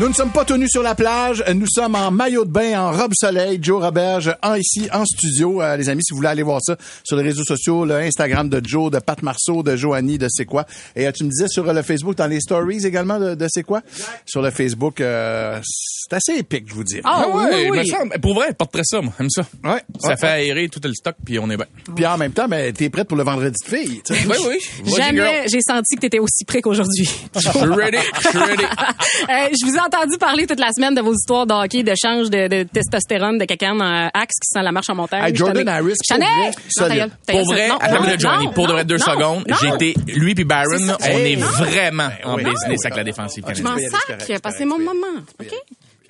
Nous ne sommes pas tenus sur la plage, nous sommes en maillot de bain, en robe soleil. Joe Roberge, en ici, en studio. Euh, les amis, si vous voulez aller voir ça sur les réseaux sociaux, le Instagram de Joe, de Pat Marceau, de Joanie, de C'est quoi. Et euh, tu me disais sur euh, le Facebook, dans les stories également de, de C'est quoi? Sur le Facebook, euh, c'est assez épique, je vous dis. Ah Ah oui, ouais, oui, il me oui. semble. Pour vrai, porterait ça, moi. J'aime ça. Ouais. Ça Ouais, fait aérer tout le stock, puis on est bien. Puis en même temps, ben, t'es prête pour le vendredi de filles. tu sais. Oui, oui. Vas-y, girl. Jamais j'ai senti que tu étais aussi prêt qu'aujourd'hui. Je suis ready. Je suis ready. Euh, je vous ai entendu parler toute la semaine de vos histoires de hockey, de change de, de testostérone, de quelqu'un en axe qui sent la marche en montagne. Hey, Jordan Harris, ai- pour vrai, Non, Pour vrai, non, attends non, minute, Johnny. non, Pour de vrai, deux non, secondes. été, lui puis ça, on hey, est non. vraiment en oui. business Non. avec la défensive Je m'en sac, parce que c'est mon moment. OK?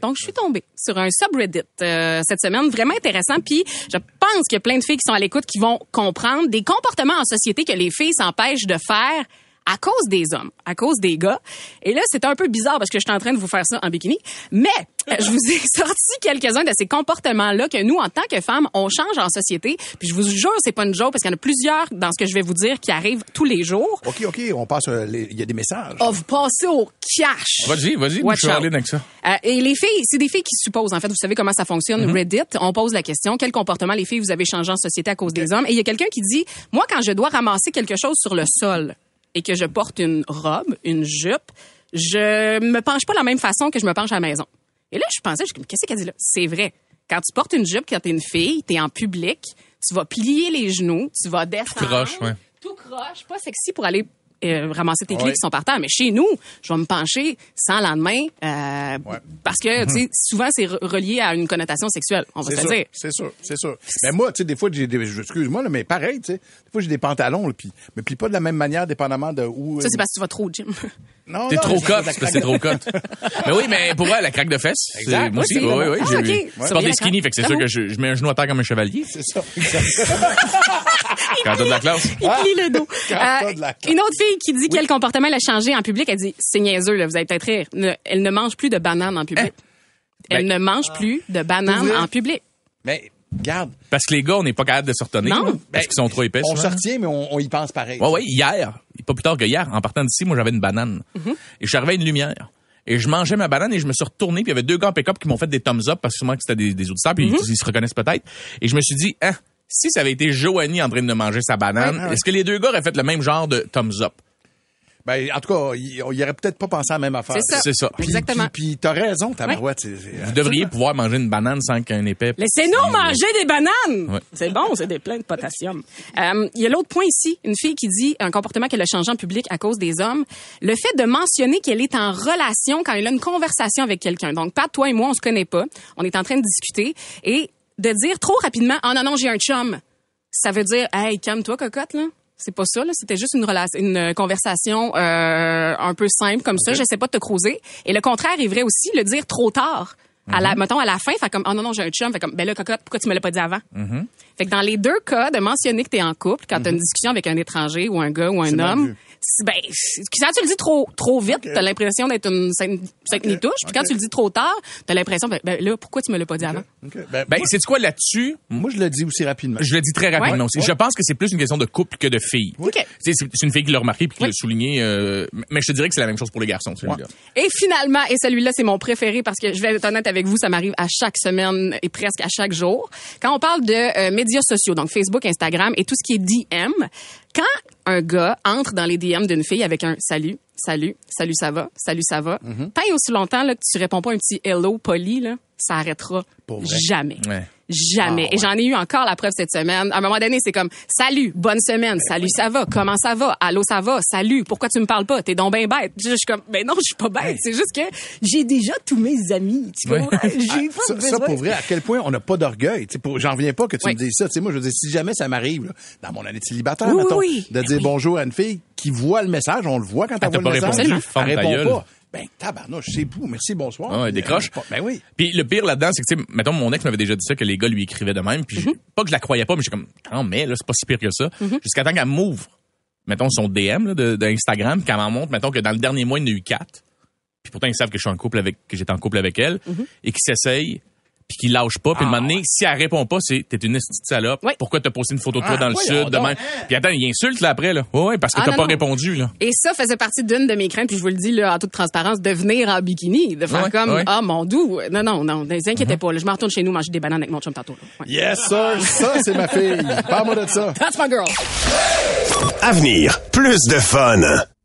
Donc, je suis tombée sur un subreddit euh, cette semaine, vraiment intéressant. Puis, je pense qu'il y a plein de filles qui sont à l'écoute qui vont comprendre des comportements en société que les filles s'empêchent de faire à cause des hommes, à cause des gars. Et là, c'est un peu bizarre parce que je suis en train de vous faire ça en bikini. Mais euh, je vous ai sorti quelques-uns de ces comportements-là que nous, en tant que femmes, on change en société. Puis je vous jure, c'est pas une joke parce qu'il y en a plusieurs dans ce que je vais vous dire qui arrivent tous les jours. OK, OK, on passe, euh, les- il y a des messages. Oh, vous passez au cash. Vas-y, vas-y. Watch Je suis out. allé avec ça. Euh, et les filles, c'est des filles qui supposent, en fait, vous savez comment ça fonctionne, Reddit, on pose la question, quel comportement les filles vous avez changé en société à cause des hommes? Et il y a quelqu'un qui dit, moi, quand je dois ramasser quelque chose sur le sol et que je porte une robe, une jupe, je me penche pas de la même façon que je me penche à la maison. Et là, je pensais, je qu'est-ce qu'elle dit là? C'est vrai. Quand tu portes une jupe, quand t'es une fille, t'es en public, tu vas plier les genoux, tu vas descendre. croche, ouais. Tout croche, pas sexy pour aller euh, ramasser tes clés Ouais. qui sont par terre. Mais chez nous, je vais me pencher sans lendemain euh, parce que tu sais, souvent c'est re- relié à une connotation sexuelle. On va se sûr, dire. c'est sûr, c'est sûr. Mais moi, tu sais, des fois, j'ai des, excuse-moi, là, mais pareil, tu sais, des fois, j'ai des pantalons, là, puis, mais plie pas de la même manière, dépendamment de où. Ça euh, c'est parce que tu vas trop au gym. non, T'es trop la parce que c'est trop cut. mais oui, mais pour vrai, la craque de fesses. c'est- Exact. Moi aussi, Oui, oui, c'est- oui. Ah, j'ai. Ouais. Porte des skinny, fait que c'est sûr Bravo. que je, je mets un genou à terre comme un chevalier. C'est ça, exact. Quand t'as de la classe. Il plie le dos. Quand Euh, t'as de la classe. une autre fille qui dit quel comportement elle a changé en public, elle dit c'est niaiseux là, vous allez peut-être rire. Ne- elle ne mange plus de bananes en public. Elle Ben- ne mange plus de bananes en public. mais, regarde, Parce que les gars, on n'est pas capable de se retenir. Non. Parce qu'ils sont trop épais. on se retient, mais on, on y pense pareil. Ouais, ouais, hier, pas plus tard que hier, en partant d'ici, moi, j'avais une banane. Mm-hmm. Et je suis arrivé à une lumière. Et je mangeais ma banane et je me suis retourné, puis il y avait deux gars en pick-up qui m'ont fait des thumbs up parce que sûrement que c'était des, des auditeurs, puis ils, ils se reconnaissent peut-être. Et je me suis dit, hein, si ça avait été Joanie en train de manger sa banane, Ouais, ouais. est-ce que les deux gars auraient fait le même genre de thumbs up? Ben, en tout cas, il, on y aurait peut-être pas pensé à la même affaire. C'est ça. C'est ça. Puis- Exactement. Puis, puis t'as raison, ta c'est- Vous devriez pouvoir manger une banane sans qu'un épais. Laissez-nous manger des bananes. Ouais. C'est bon, c'est des plein de potassium. Euh, Il y a l'autre point ici, une fille qui dit un comportement qu'elle a changé en public à cause des hommes. Le fait de mentionner qu'elle est en relation quand elle a une conversation avec quelqu'un. Donc, Pat, toi et moi, on se connaît pas. On est en train de discuter et de dire trop rapidement, oh non non, j'ai un chum. Ça veut dire, hey, calme-toi, cocotte là. C'est pas ça, là. C'était juste une relation, une euh, conversation euh, un peu simple comme ça. J'essaie pas de te creuser. Et le contraire est vrai aussi, le dire trop tard. À la, mettons, à la fin, fait comme, oh non, non, j'ai un chum. Fait comme, ben là, cocotte, pourquoi tu me l'as pas dit avant? Fait que dans les deux cas, de mentionner que t'es en couple, quand t'as une discussion avec un étranger ou un gars ou un homme, ben, quand tu le dis trop, trop vite, t'as l'impression d'être une sainte, sainte nitouche. Puis quand tu le dis trop tard, t'as l'impression, ben, ben là, pourquoi tu me l'as pas dit avant? Ben, Ben, moi, c'est quoi là-dessus? moi, je le dis aussi rapidement. Je le dis très rapidement Ouais. aussi. Je pense que c'est plus une question de couple que de fille. C'est une fille qui l'a remarqué puis qui l'a souligné. euh, mais je te dirais que c'est la même chose pour les garçons, celui-là. Et finalement, et celui-là, c'est mon préféré parce que je vais être honnête avec vous, ça m'arrive à chaque semaine et presque à chaque jour. Quand on parle de euh, médias sociaux, donc Facebook, Instagram et tout ce qui est DM, quand un gars entre dans les DM d'une fille avec un salut, salut, salut ça va, salut ça va, Mm-hmm. tant et aussi longtemps là, que tu réponds pas un petit hello poli, là, ça arrêtera jamais. Ouais. Jamais. Ah, Et j'en ai eu encore la preuve cette semaine. À un moment donné, c'est comme salut, bonne semaine, Ben salut, ça va, comment ça va, allô, ça va, salut, pourquoi tu me parles pas, t'es donc ben bête. Je suis comme, ben non, je suis pas bête, c'est juste que j'ai déjà tous mes amis. Tu Ouais. comprends? J'ai pas Ah, Ça, ça, pour vrai, à quel point on n'a pas d'orgueil? Tu sais, pour- J'en reviens pas que tu Oui. me dises ça. Tu sais, moi, je veux dire, si jamais ça m'arrive, dans mon année de célibataire, Oui, mettons, oui, de oui. dire Ben bonjour à une fille qui voit le message, on le voit quand Ah, elle voit pas le message. répondu, elle répond pas. Ben, tabarnouche, c'est beau, merci, bonsoir. Ah ouais, décroche. Ben oui. Puis le pire là-dedans, c'est que, tu sais, mettons, mon ex m'avait déjà dit ça, que les gars lui écrivaient de même. Puis Mhm. j'ai- pas que je la croyais pas, mais j'ai comme, non, mais là, c'est pas si pire que ça. Jusqu'à temps qu'elle m'ouvre, mettons, son DM d'Instagram, qu'elle m'en montre, mettons, que dans le dernier mois, il y en a eu quatre. Puis pourtant, ils savent que je suis en couple avec, que j'étais en couple avec elle, Mhm. et qu'ils s'essayent, puis qu'ils lâchent pas. Puis Ah, moment donné, si elle répond pas, c'est, t'es une petite salope. Oui. Pourquoi t'as posté une photo de toi Ah, dans le sud, de donc. même? Puis attends, il insulte, là, après, là. Ouais, ouais, parce que Ah, t'as pas non. répondu, là. Et ça faisait partie d'une de mes craintes, puis je vous le dis là, en toute transparence, de venir en bikini, de faire Ouais, comme ouais. ah mon doux, non non non, ne vous Uh-huh. inquiétez pas, là, je me retourne chez nous manger des bananes avec mon chum tantôt. Yes, sir. Ça, c'est ma fille. Parle-moi de ça. That's my girl. Avenir, plus de fun.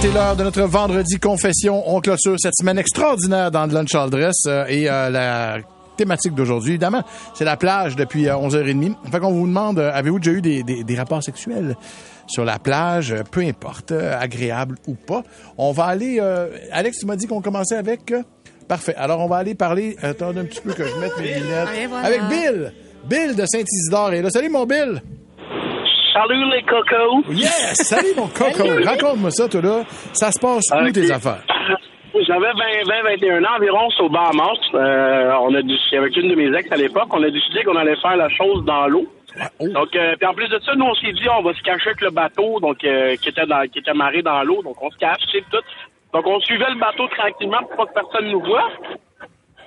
C'est l'heure de notre vendredi confession. On clôture cette semaine extraordinaire dans le Lunch All Dress euh, et euh, la thématique d'aujourd'hui, évidemment, c'est la plage depuis euh, 11h30. Fait qu'on vous demande, euh, avez-vous déjà eu des, des- des rapports sexuels sur la plage, euh, peu importe, euh, agréable ou pas? On va aller... euh, Alex, tu m'as dit qu'on commençait avec... euh, parfait. Alors, on va aller parler... Attends un petit peu que je mette mes lunettes. Voilà. Avec Bill. Bill de Saint-Isidore. Et là, salut mon Bill. Salut les cocos. Yes! Salut mon coco. Raconte-moi ça, toi là. Ça se passe où Ok. tes affaires? J'avais 20, 20, 21 ans environ, c'est au Bahamas. Euh, on a décidé, avec une de mes ex à l'époque, on a décidé qu'on allait faire la chose dans l'eau. Oh. Donc, euh, puis en plus de ça, nous, on s'est dit, on va se cacher avec le bateau, donc euh, qui était dans, qui était marré dans l'eau, donc on se cache, tu sais, tout. Donc, on suivait le bateau tranquillement pour pas que personne nous voit.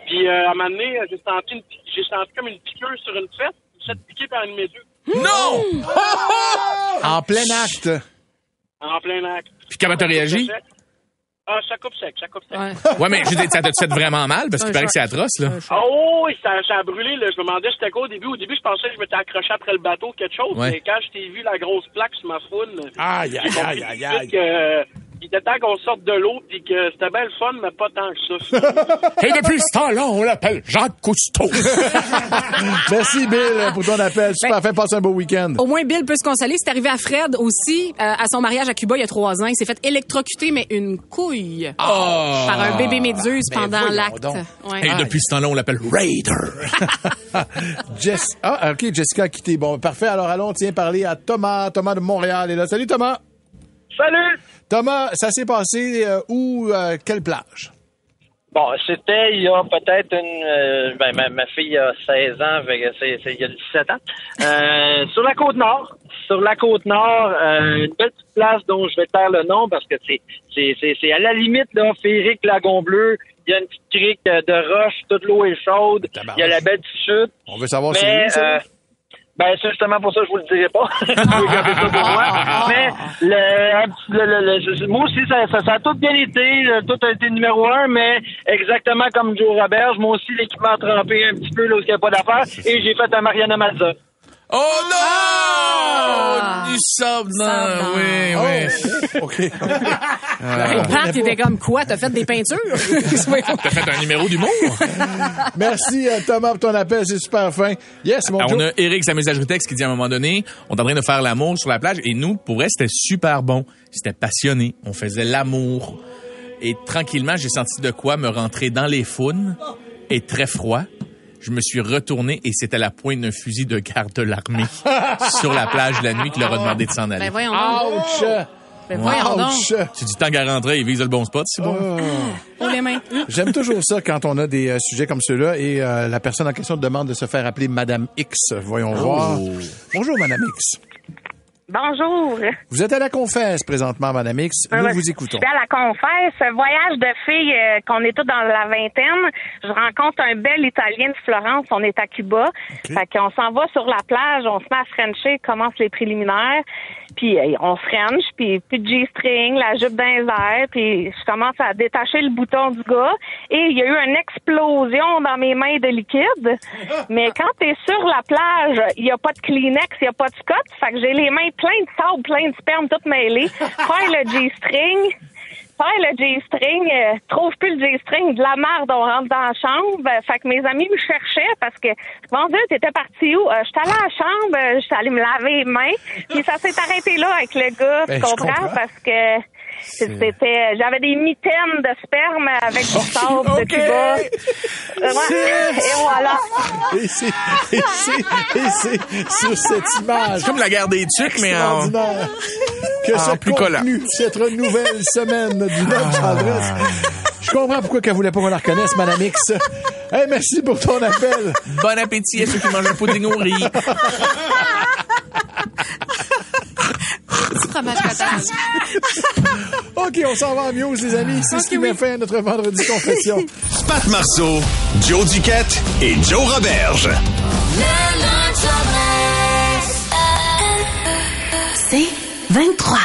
Puis, euh, à un moment donné, j'ai senti, une, j'ai senti comme une piqûre sur une fesse, une méduse. Non! En plein acte. En plein acte. Puis comment t'as réagi? Ah, ça coupe sec, ça coupe sec. Ouais. Ouais, mais je veux dire, ça t'a fait vraiment mal parce qu'il paraît que c'est atroce, là. Oh, oui, ça, ça a brûlé. Là. Je me demandais c'était quoi au début? Au début, je pensais que je m'étais accroché après le bateau ou quelque chose. Ouais. Mais quand je t'ai vu la grosse plaque sur ma foule, Aïe, aïe, aïe, aïe. Était temps qu'on sorte de l'eau puis que c'était bien le fun, mais pas tant que ça. Et depuis ce temps-là, on l'appelle Jacques Cousteau. Merci, Bill, pour ton appel. Super Ben- fin, passe un beau week-end. Au moins, Bill peut se consoler. C'est arrivé à Fred aussi, euh, à son mariage à Cuba il y a trois ans. Il s'est fait électrocuter, mais une couille. Oh! Par un bébé méduse Ben pendant l'acte. Ouais. Et depuis ce temps-là, on l'appelle Raider. Jess... Ah, OK, Jessica a quitté. Bon, parfait. Alors, allons, tiens, parler à Thomas. Thomas de Montréal est là. Salut, Thomas. Salut! Thomas, ça s'est passé euh, où, euh, quelle plage? Bon, c'était il y a peut-être une... euh, ben, ma, ma fille a 16 ans, fait que c'est, c'est il y a 17 ans. Sur la côte nord. Sur la côte nord, euh, une belle petite place dont je vais taire le nom parce que c'est, c'est, c'est, c'est à la limite, là, Féric, Lagon Bleu. Il y a une petite crique de roche, toute l'eau est chaude. Il y a la belle petite chute. On veut savoir si Mais, c'est où, ça? Ben, c'est justement pour ça que je vous le dirai pas. ça pour moi. Mais, le, le, moi aussi, ça, ça, ça a tout bien été. Tout a été numéro un, mais exactement comme Joe Roberge, moi aussi, l'équipement a trempé un petit peu là où il n'y a pas d'affaires. Et j'ai fait un Mariana Mazza. Oh non! Ah. Du sable dans... Sable dans- Oui, oui. Oh, OK. Hey, Pat, t'étais comme quoi? T'as fait des peintures? T'as fait un numéro d'humour? Merci, euh, Thomas, pour ton appel. C'est super fin. Yes, mon Ah, Joe. on a Eric, sa messagerie texte, qui dit à un moment donné, on est en train de faire l'amour sur la plage, et nous, pour vrai, c'était super bon. C'était passionné. On faisait l'amour. Et tranquillement, j'ai senti de quoi me rentrer dans les founes, et très froid. Je me suis retourné, et c'était la pointe d'un fusil de garde de l'armée sur la plage la nuit qui leur a demandé de s'en aller. ben voyons. Ouch! Ben voyons donc. Ouch! Tu dis tant qu'à rentrer, il vise le bon spot, c'est bon. Oh, les mains. J'aime toujours ça quand on a des euh, sujets comme ceux-là et euh, la personne en question demande de se faire appeler Madame X. Voyons voir. Bonjour, Madame X. Bonjour. Vous êtes à la confesse présentement, Madame X. Nous vous écoutons. Je suis à la confesse. Voyage de filles euh, qu'on est tous dans la vingtaine. Je rencontre un bel Italien de Florence. On est à Cuba. Fait qu'on s'en va sur la plage. On se met à Frencher. Commence les préliminaires. Puis euh, on French. Puis plus de G-string, la jupe les airs. Puis je commence à détacher le bouton du gars. Et il y a eu une explosion dans mes mains de liquide. Mais quand t'es sur la plage, il y a pas de Kleenex, il y a pas de Scott. Fait que j'ai les mains pleines de sable, plein de sperme, toutes mêlées. Faire le G-string. Faire le G-string, euh, trouve plus le G-string, de la merde, on rentre dans la chambre. Euh, fait que mes amis me cherchaient parce que, mon Dieu, t'étais parti où? Euh, j'étais allée à la chambre, euh, j'étais allée me laver les mains. Puis ça s'est arrêté là avec le gars, Ben, tu comprends? comprends. Parce que c'était, j'avais des mitaines de sperme avec du sable de. Cuba. Ouais. Et voilà. Et c'est, et c'est, et c'est sur cette image. Comme la guerre des tucs, mais en- extraordinaire que ce plus collant. cette nouvelle semaine du Love Ah. Je comprends pourquoi qu'elle voulait pas qu'on la reconnaisse, Madame X. Hey, merci pour ton appel. Bon appétit à ceux qui mangent un pudding au riz. Fromage cottage. OK, on s'en va en news, les amis. C'est ce qui met fin à notre vendredi confession. Pat Marceau, Joe Duquette et Joe Roberge. C'est 23.